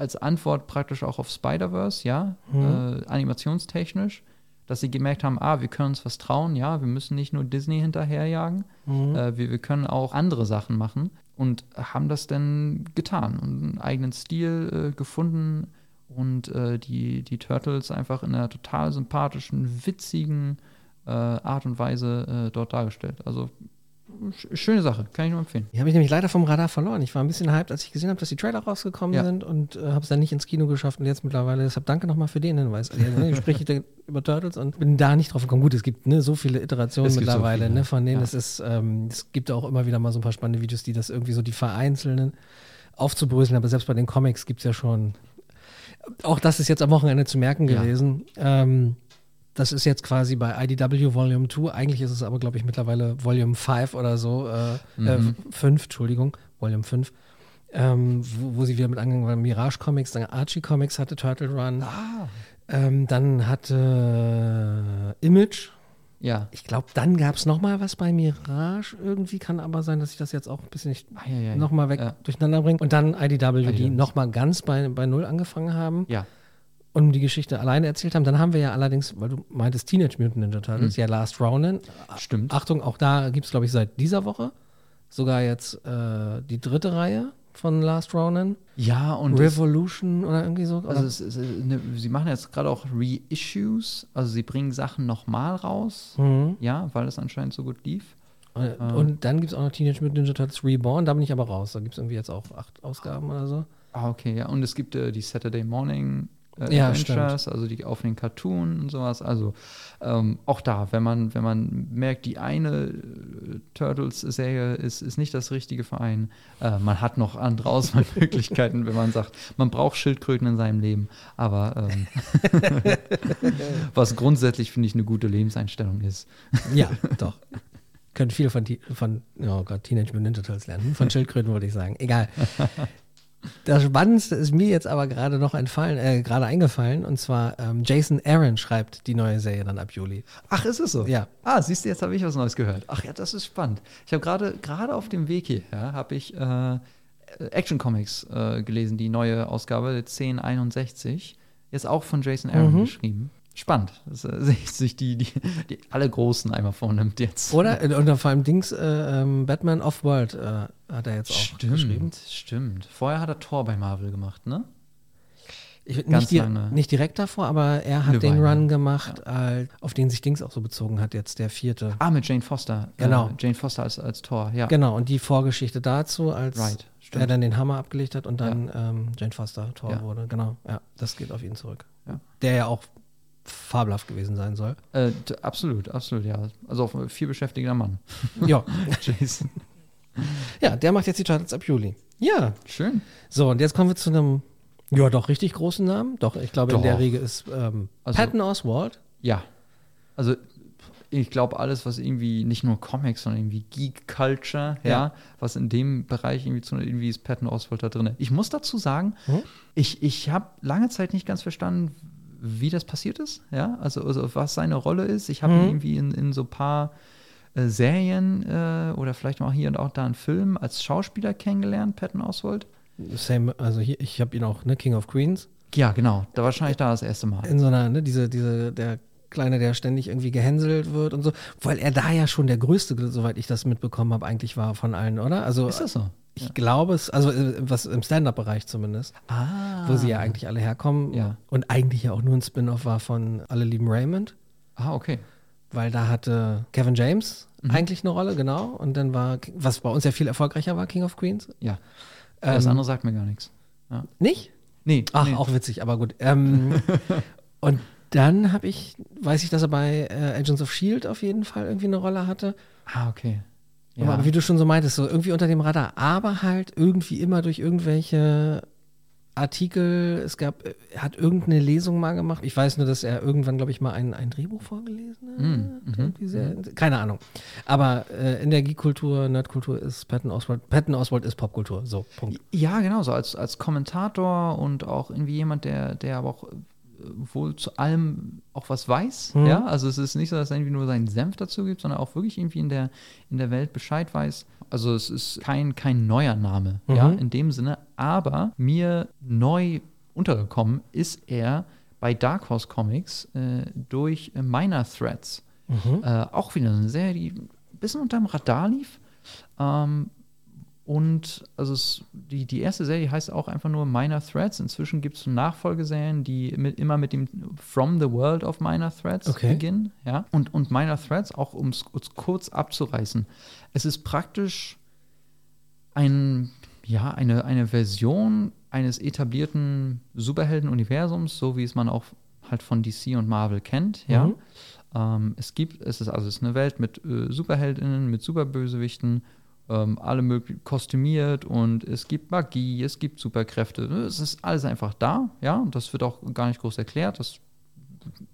als Antwort praktisch auch auf Spider-Verse, ja, Mhm. äh, animationstechnisch, dass sie gemerkt haben, ah, wir können uns was trauen, ja, wir müssen nicht nur Disney hinterherjagen, Mhm. äh, wir, wir können auch andere Sachen machen und haben das dann getan und einen eigenen Stil äh, gefunden und äh, die, die Turtles einfach in einer total sympathischen, witzigen äh, Art und Weise äh, dort dargestellt. Also schöne Sache, kann ich nur empfehlen. Die habe ich nämlich leider vom Radar verloren. Ich war ein bisschen hyped, als ich gesehen habe, dass die Trailer rausgekommen Ja. sind und äh, habe es dann nicht ins Kino geschafft und jetzt mittlerweile. Deshalb danke nochmal für den Hinweis. Also, ne, ich spreche da über Turtles und bin da nicht drauf gekommen. Gut, es gibt ne, so viele Iterationen gibt so mittlerweile viele, ne, von denen. ja. Es, ist, ähm, es gibt auch immer wieder mal so ein paar spannende Videos, die das irgendwie so die vereinzelnen aufzubröseln. Aber selbst bei den Comics gibt es ja schon. Auch das ist jetzt am Wochenende zu merken Ja. gewesen. Ähm, das ist jetzt quasi bei IDW Volume 2. Eigentlich ist es aber, glaube ich, mittlerweile Volume 5 oder so. Äh, äh, Mhm. 5, Entschuldigung, Volume 5. Ähm, wo, wo sie wieder mit angegangen waren. Mirage Comics, dann Archie Comics hatte Turtle Run. Ah. Ähm, dann hatte Image. Ja. Ich glaube, dann gab es nochmal was bei Mirage. Irgendwie kann aber sein, dass ich das jetzt auch ein bisschen nicht Ah, ja, ja, nochmal weg Ja. durcheinander bringe. Und dann IDW, die IDW. nochmal ganz bei, bei Null angefangen haben Ja. Und die Geschichte alleine erzählt haben. Dann haben wir ja allerdings, weil du meintest Teenage Mutant Ninja Turtles, Mhm. ja Last Ronin. Stimmt. Achtung, auch da gibt es, glaube ich, seit dieser Woche sogar jetzt äh, die dritte Reihe von Last Ronin. Ja, und Revolution oder irgendwie so. also es, es, ne, sie machen jetzt gerade auch Reissues, also sie bringen Sachen nochmal raus, Mhm. ja, weil es anscheinend so gut lief. Äh, Und dann gibt es auch noch Teenage Mutant Ninja Turtles Reborn. Da bin ich aber raus. Da gibt es irgendwie jetzt auch acht Ausgaben oder so. Ah, okay, ja. Und es gibt äh, die Saturday Morning äh, Ja, Adventures, also die auf den Cartoon und sowas. Also ähm, auch da, wenn man, wenn man merkt, die eine äh, Turtles-Serie ist, ist nicht das richtige Verein, äh, man hat noch andere Auswahlmöglichkeiten, wenn man sagt, man braucht Schildkröten in seinem Leben. Aber ähm, was grundsätzlich, finde ich, eine gute Lebenseinstellung ist. Ja, doch. Können viel von, von oh Gott, Teenage Mutant Ninja Turtles lernen. Von Schildkröten würde ich sagen. Egal. Das Spannendste ist mir jetzt aber gerade noch entfallen, äh, gerade eingefallen. Und zwar ähm, Jason Aaron schreibt die neue Serie dann ab Juli. Ach, ist es so? Ja. Ah, siehst du, jetzt habe ich was Neues gehört. Ach ja, das ist spannend. Ich habe gerade gerade auf dem Weg hierher habe ich äh, Action Comics äh, gelesen, die neue Ausgabe 1061. Jetzt auch von Jason Aaron Mhm. geschrieben. Spannend, dass er sich, sich die, die, die alle Großen einmal vornimmt jetzt. Oder? Äh, Und dann vor allem Dings, äh, ähm, Batman Off-World äh, hat er jetzt auch geschrieben. Stimmt, stimmt. Vorher hat er Tor bei Marvel gemacht, ne? Ich, nicht, di lange. nicht direkt davor, aber er hat den Weile. Run gemacht, äh, auf den sich Dings auch so bezogen hat, jetzt der vierte. Ah, mit Jane Foster. Genau. Äh, Jane Foster als, als Tor, ja. Genau, und die Vorgeschichte dazu, als Right, er stimmt. dann den Hammer abgelegt hat und dann ähm, Jane Foster Tor Ja. wurde. Genau, ja, das geht auf ihn zurück. Ja. Der ja auch fabelhaft gewesen sein soll. Äh, absolut, absolut, ja. Also auch ein viel beschäftigter Mann. ja. Jason. ja, der macht jetzt die Turtles ab Juli. Ja, Schön. so, und jetzt kommen wir zu einem, ja, doch richtig großen Namen. Doch, ich glaube, in Doch. der Riege ist ähm, Also- Patton Oswald. Ja. Also ich glaube, alles, was irgendwie nicht nur Comics, sondern irgendwie Geek Culture, ja, Ja. was in dem Bereich irgendwie zu irgendwie ist Patton Oswalt da drin. Ich muss dazu sagen, Mhm. ich, ich habe lange Zeit nicht ganz verstanden, wie das passiert ist, ja, also, also was seine Rolle ist. Ich habe ihn Mhm. irgendwie in, in so ein paar äh, Serien äh, oder vielleicht auch hier und auch da in Filmen als Schauspieler kennengelernt, Patton Oswalt. Same, also hier, ich habe ihn auch, ne, King of Queens. Ja, genau, da wahrscheinlich da das erste Mal. in so einer, ne, diese, diese, der Kleine, der ständig irgendwie gehänselt wird und so, weil er da ja schon der Größte, soweit ich das mitbekommen habe, eigentlich war von allen, oder? Also Ist das so? Ich glaube es, also äh, was im Stand-up-Bereich zumindest, Ah. wo sie ja eigentlich alle herkommen Ja. und eigentlich ja auch nur ein Spin-off war von Alle lieben Raymond, Ah, okay. weil da hatte Kevin James Mhm. eigentlich eine Rolle, genau, und dann war, was bei uns ja viel erfolgreicher war, King of Queens. Ja. das Ähm, andere sagt mir gar nichts. Ja. Nicht? Nee, Ach, nee. auch witzig, aber gut. Ähm, und dann habe ich, weiß ich, dass er bei äh, Agents of Shield auf jeden Fall irgendwie eine Rolle hatte. Ah, okay. Ja. Aber wie du schon so meintest, so irgendwie unter dem Radar, aber halt irgendwie immer durch irgendwelche Artikel. Es gab, äh, er hat irgendeine Lesung mal gemacht. Ich weiß nur, dass er irgendwann, glaube ich, mal ein, ein Drehbuch vorgelesen hat. Mm, Irgendwie sehr, keine Ahnung. Aber äh, in der Geek-Kultur, Nerd-Kultur ist Patton Oswalt. Patton Oswalt ist Popkultur. So, Punkt. ja, genau, so als, als Kommentator und auch irgendwie jemand, der, der aber auch wohl zu allem auch was weiß. Mhm. Ja, also es ist nicht so, dass er irgendwie nur seinen Senf dazu gibt, sondern auch wirklich irgendwie in der, in der Welt Bescheid weiß. Also es ist kein, kein neuer Name, Mhm. ja, in dem Sinne. Aber mir neu untergekommen ist er bei Dark Horse Comics äh, durch Minor Threads. Mhm. Äh, auch wieder eine Serie, die ein bisschen unterm Radar lief. Ähm, und also es, die, die erste Serie heißt auch einfach nur Minor Threads. Inzwischen gibt es Nachfolgeserien, die mit, immer mit dem From the World of Minor Threads Okay. beginnen. Ja? Und, und Minor Threads, auch um es kurz abzureißen, es ist praktisch ein, ja, eine, eine Version eines etablierten Superhelden-Universums, so wie es man auch halt von DC und Marvel kennt. Ja? Mhm. Ähm, es gibt, es ist also es ist eine Welt mit äh, Superheldinnen, mit Superbösewichten, ähm, alle möglich kostümiert und es gibt Magie, es gibt Superkräfte. Es ist alles einfach da, ja, und das wird auch gar nicht groß erklärt. Das,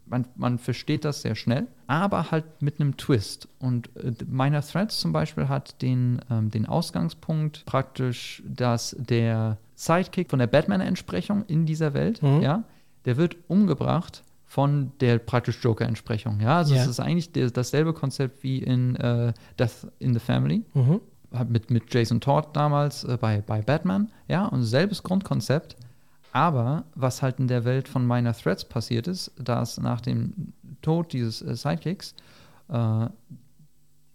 man, man versteht das sehr schnell, aber halt mit einem Twist. Und äh, Minor Threads zum Beispiel hat den, ähm, den Ausgangspunkt praktisch, dass der Sidekick von der Batman-Entsprechung in dieser Welt, Mhm. ja, der wird umgebracht von der praktisch Joker-Entsprechung. Ja, also Ja. es ist eigentlich der, dasselbe Konzept wie in äh, Death in the Family Mhm. Mit, mit Jason Todd damals äh, bei, bei Batman, ja, und selbes Grundkonzept. Aber was halt in der Welt von Minor Threats passiert ist, dass nach dem Tod dieses äh, Sidekicks äh,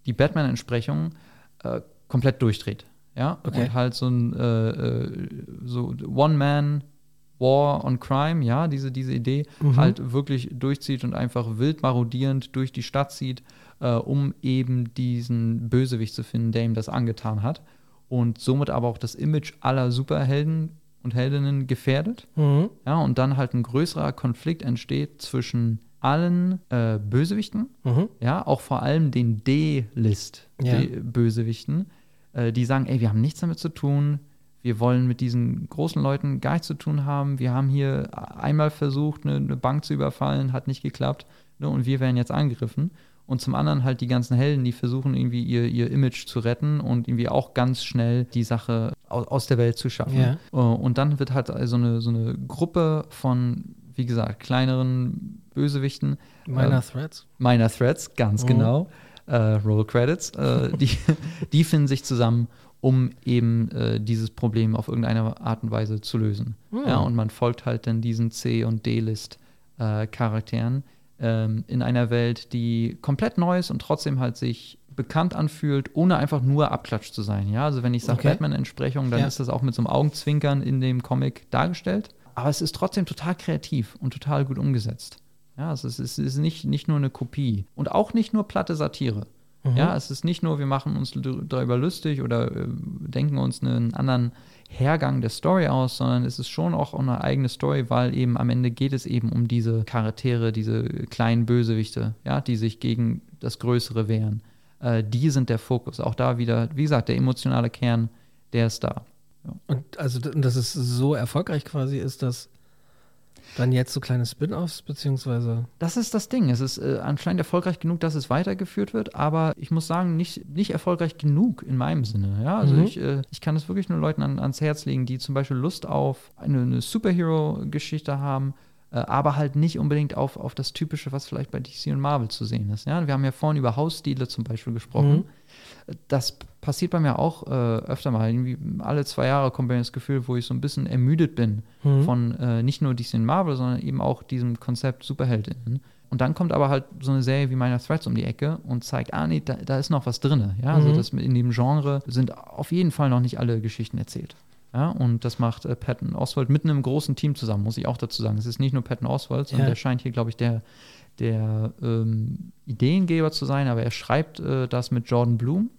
die Batman-Entsprechung äh, komplett durchdreht. Ja, Okay. und halt so ein äh, äh, so One-Man War on Crime, ja, diese, diese Idee Mhm. halt wirklich durchzieht und einfach wild marodierend durch die Stadt zieht, äh, um eben diesen Bösewicht zu finden, der ihm das angetan hat. Und somit aber auch das Image aller Superhelden und Heldinnen gefährdet. Mhm. Ja, und dann halt ein größerer Konflikt entsteht zwischen allen äh, Bösewichten, Mhm. ja, auch vor allem den D-List-Bösewichten, äh, die sagen, ey, wir haben nichts damit zu tun, wir wollen mit diesen großen Leuten gar nichts zu tun haben, wir haben hier einmal versucht, eine, eine Bank zu überfallen, hat nicht geklappt, ne, und wir werden jetzt angegriffen. Und zum anderen halt die ganzen Helden, die versuchen irgendwie ihr, ihr Image zu retten und irgendwie auch ganz schnell die Sache aus, aus der Welt zu schaffen. Ja. Äh, Und dann wird halt so eine, so eine Gruppe von, wie gesagt, kleineren Bösewichten Minor äh, Threads. Minor Threats, ganz Mhm. genau. Äh, Roll Credits. Äh, die, die finden sich zusammen, um eben äh, dieses Problem auf irgendeine Art und Weise zu lösen. Mhm. Ja, und man folgt halt dann diesen C- und D-List-Charakteren ähm, in einer Welt, die komplett neu ist und trotzdem halt sich bekannt anfühlt, ohne einfach nur Abklatsch zu sein. Ja, also wenn ich sage Okay. Batman-Entsprechung, dann Ja. ist das auch mit so einem Augenzwinkern in dem Comic dargestellt. Aber es ist trotzdem total kreativ und total gut umgesetzt. Ja, also es ist, es ist nicht, nicht nur eine Kopie und auch nicht nur platte Satire. Mhm. Ja, es ist nicht nur, wir machen uns darüber lustig oder äh, denken uns einen anderen Hergang der Story aus, sondern es ist schon auch eine eigene Story, weil eben am Ende geht es eben um diese Charaktere, diese kleinen Bösewichte, ja, die sich gegen das Größere wehren. Äh, die sind der Fokus. Auch da wieder, wie gesagt, der emotionale Kern, der ist da. Und also, dass es so erfolgreich quasi ist, dass dann jetzt so kleine Spin-offs, beziehungsweise. Das ist das Ding. Es ist äh, anscheinend erfolgreich genug, dass es weitergeführt wird, aber ich muss sagen, nicht, nicht erfolgreich genug in meinem Sinne. Ja, also Mhm. ich, äh, ich kann es wirklich nur Leuten an, ans Herz legen, die zum Beispiel Lust auf eine, eine Superhero-Geschichte haben, äh, aber halt nicht unbedingt auf, auf das Typische, was vielleicht bei DC und Marvel zu sehen ist. Ja, wir haben ja vorhin über Hausstile zum Beispiel gesprochen. Mhm. Das passiert bei mir auch äh, öfter mal. Irgendwie alle zwei Jahre kommt bei mir das Gefühl, wo ich so ein bisschen ermüdet bin Mhm. von äh, nicht nur DC Marvel, sondern eben auch diesem Konzept Superheldinnen. Und dann kommt aber halt so eine Serie wie Minor Threats um die Ecke und zeigt, ah nee, da, da ist noch was drin. Ja, also Mhm. das in dem Genre sind auf jeden Fall noch nicht alle Geschichten erzählt. Ja, und das macht äh, Patton Oswald mit einem großen Team zusammen, muss ich auch dazu sagen. Es ist nicht nur Patton Oswald, sondern Ja. der scheint hier, glaube ich, der, der ähm, Ideengeber zu sein, aber er schreibt äh, das mit Jordan Bloom.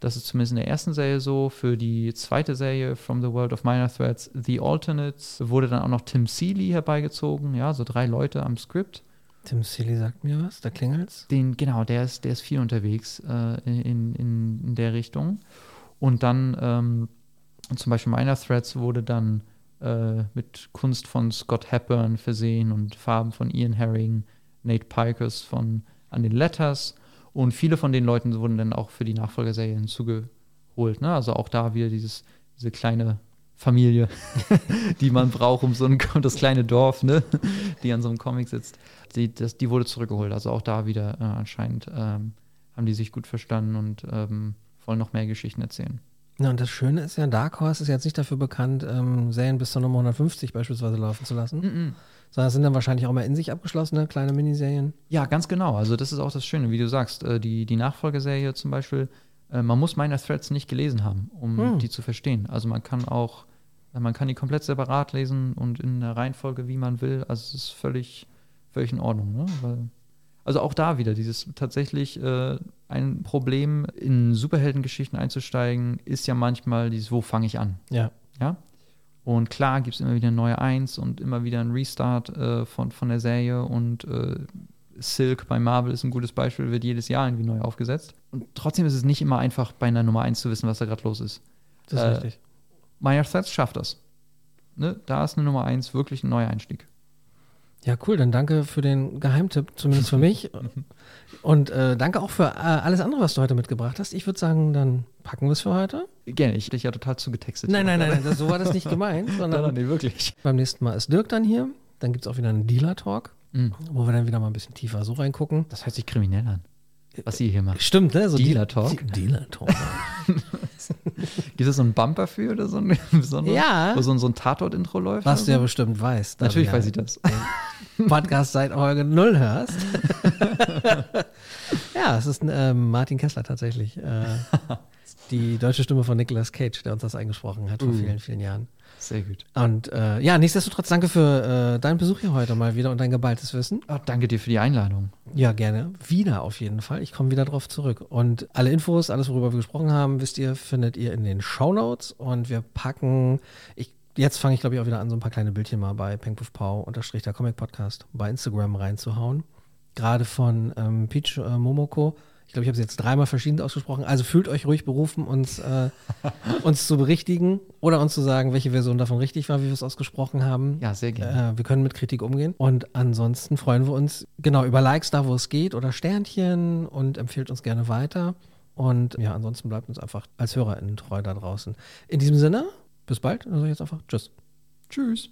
Das ist zumindest in der ersten Serie so. Für die zweite Serie, From the World of Minor Threats, The Alternates, wurde dann auch noch Tim Seeley herbeigezogen. Ja, so drei Leute am Skript. Tim Seeley sagt mir was, da klingelt's. Den, genau, der ist, der ist viel unterwegs äh, in, in, in der Richtung. Und dann ähm, zum Beispiel Minor Threats wurde dann äh, mit Kunst von Scott Hepburn versehen und Farben von Ian Herring, Nate Pikers von an den Letters. Und viele von den Leuten wurden dann auch für die Nachfolgerserie hinzugeholt. Ne? Also auch da wieder dieses, diese kleine Familie, die man braucht, um so ein das kleine Dorf, ne, die an so einem Comic sitzt. Die, das, die wurde zurückgeholt. Also auch da wieder äh, anscheinend ähm, haben die sich gut verstanden und ähm, wollen noch mehr Geschichten erzählen. Ja, und das Schöne ist ja, Dark Horse ist jetzt nicht dafür bekannt, ähm, Serien bis zur Nummer 150 beispielsweise laufen zu lassen. Mm Sondern es sind dann wahrscheinlich auch mal in sich abgeschlossene kleine Miniserien. Ja, ganz genau. Also das ist auch das Schöne, wie du sagst. Äh, die, die Nachfolgeserie zum Beispiel, äh, man muss Minor Threads nicht gelesen haben, um Hm. die zu verstehen. Also man kann auch, äh, man kann die komplett separat lesen und in der Reihenfolge, wie man will. Also es ist völlig, völlig in Ordnung. Ne? Weil, also auch da wieder, dieses tatsächlich äh, ein Problem, in Superheldengeschichten einzusteigen, ist ja manchmal dieses, wo fange ich an? Ja. Ja. Und klar gibt es immer wieder eine neue Eins und immer wieder ein Restart äh, von, von der Serie und äh, Silk bei Marvel ist ein gutes Beispiel, wird jedes Jahr irgendwie neu aufgesetzt. Und trotzdem ist es nicht immer einfach, bei einer Nummer 1 zu wissen, was da gerade los ist. Das ist Äh, richtig. Minor Threats schafft das. Ne? Da ist eine Nummer 1 wirklich ein neuer Einstieg. Ja, cool. Dann danke für den Geheimtipp, zumindest für mich. Und äh, danke auch für äh, alles andere, was du heute mitgebracht hast. Ich würde sagen, dann packen wir es für heute. Gerne, ich dich ja total zugetextet. Nein, nein, nein, nein das, so war das nicht gemeint. Nein, Sondern nein, nee, wirklich. beim nächsten Mal ist Dirk dann hier. Dann gibt es auch wieder einen Dealer-Talk, Mhm. wo wir dann wieder mal ein bisschen tiefer so reingucken. Das hört sich kriminell an, was ihr hier macht. Stimmt, ne? So Dealer-Talk? De- Dealer-Talk. Gibt es so einen Bumper für oder so ein besonderes? Ja. Wo so ein, so ein Tatort-Intro läuft? was du ja so? bestimmt weißt. Natürlich du ja weiß ich das. Podcast seit Folge 0 hörst. ja, es ist ähm, Martin Kessler tatsächlich. Äh, die deutsche Stimme von Nicolas Cage, der uns das eingesprochen hat vor Uh. vielen, vielen Jahren. Sehr gut. Und äh, ja, nichtsdestotrotz danke für äh, deinen Besuch hier heute mal wieder und dein geballtes Wissen. Oh, danke dir für die Einladung. Ja, gerne. Wieder auf jeden Fall. Ich komme wieder drauf zurück. Und alle Infos, alles, worüber wir gesprochen haben, wisst ihr, findet ihr in den Shownotes. Und wir packen, ich, jetzt fange ich glaube ich auch wieder an, so ein paar kleine Bildchen mal bei Pengpuff unterstrich der Comic Podcast bei Instagram reinzuhauen. Gerade von ähm, Peach äh, Momoko. Ich glaube, ich habe sie jetzt dreimal verschieden ausgesprochen. Also fühlt euch ruhig berufen, uns, äh, uns zu berichtigen oder uns zu sagen, welche Version davon richtig war, wie wir es ausgesprochen haben. Ja, sehr gerne. Äh, wir können mit Kritik umgehen. Und ansonsten freuen wir uns genau über Likes da, wo es geht oder Sternchen und empfehlt uns gerne weiter. Und ja, ansonsten bleibt uns einfach als HörerInnen treu da draußen. In diesem Sinne, bis bald. Dann sage ich jetzt einfach Tschüss. Tschüss.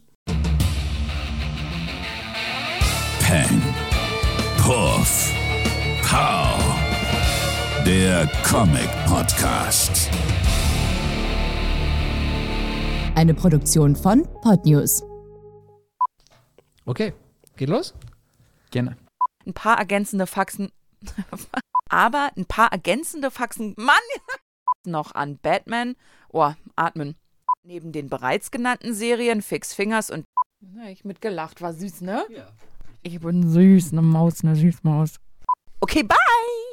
Peng. Puff. Pow. Der Comic Podcast. Eine Produktion von Podnews. Okay, geht los? Gerne. Ein paar ergänzende Faxen. Aber ein paar ergänzende Faxen. Mann! noch an Batman. Oh, atmen. Neben den bereits genannten Serien Fix Fingers und. Na, ich mitgelacht, war süß, ne? Ja. Ich bin süß, eine Maus, eine Süßmaus. Okay, bye!